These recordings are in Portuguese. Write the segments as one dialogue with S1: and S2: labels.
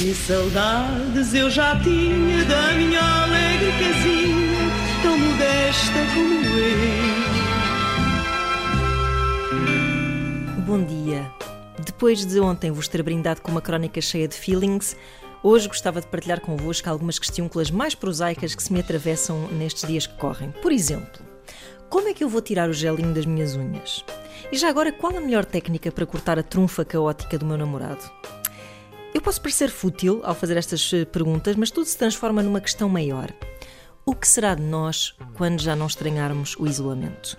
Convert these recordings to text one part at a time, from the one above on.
S1: Que saudades eu já tinha da minha alegre casinha, tão modesta como eu.
S2: Bom dia. Depois de ontem vos ter brindado com uma crónica cheia de feelings, hoje gostava de partilhar convosco algumas questões mais prosaicas que se me atravessam nestes dias que correm. Por exemplo, como é que eu vou tirar o gelinho das minhas unhas? E já agora, qual a melhor técnica para cortar a trunfa caótica do meu namorado? Eu posso parecer fútil ao fazer estas eh, perguntas, mas tudo se transforma numa questão maior. O que será de nós quando já não estranharmos o isolamento?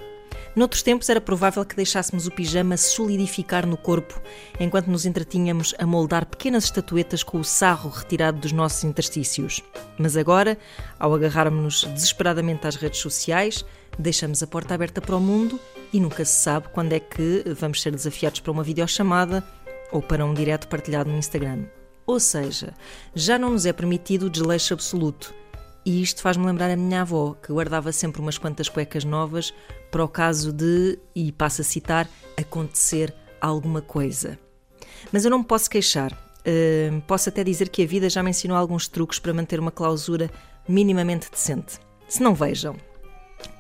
S2: Noutros tempos era provável que deixássemos o pijama solidificar no corpo enquanto nos entretínhamos a moldar pequenas estatuetas com o sarro retirado dos nossos interstícios. Mas agora, ao agarrarmos-nos desesperadamente às redes sociais, deixamos a porta aberta para o mundo e nunca se sabe quando é que vamos ser desafiados para uma videochamada ou para um direto partilhado no Instagram. Ou seja, já não nos é permitido o desleixo absoluto. E isto faz-me lembrar a minha avó, que guardava sempre umas quantas cuecas novas para o caso de, e passo a citar, acontecer alguma coisa. Mas eu não me posso queixar. Uh, posso até dizer que a vida já me ensinou alguns truques para manter uma clausura minimamente decente. Se não vejam.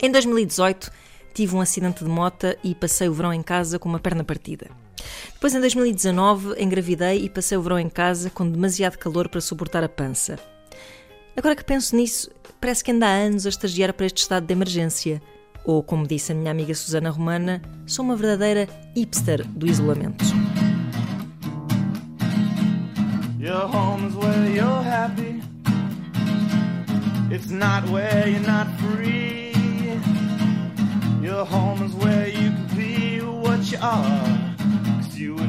S2: Em 2018 tive um acidente de mota e passei o verão em casa com uma perna partida. Depois, em 2019, engravidei e passei o verão em casa com demasiado calor para suportar a pança. Agora que penso nisso, parece que ainda há anos a estagiar para este estado de emergência. Ou, como disse a minha amiga Susana Romana, sou uma verdadeira hipster do isolamento. Your where you're happy. It's not where you're not free. Your where you can be what you are.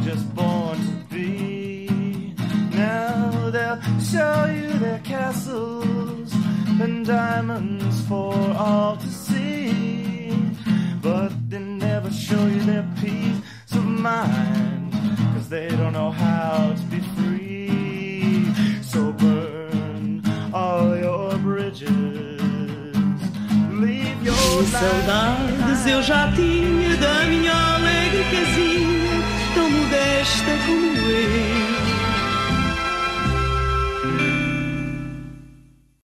S2: Just born to be. Now they'll show you their castles and diamonds for all to see. But they never show you their peace of mind, cause they don't know how to be free. So burn all your bridges. Leave your
S1: saudades eu já tinha da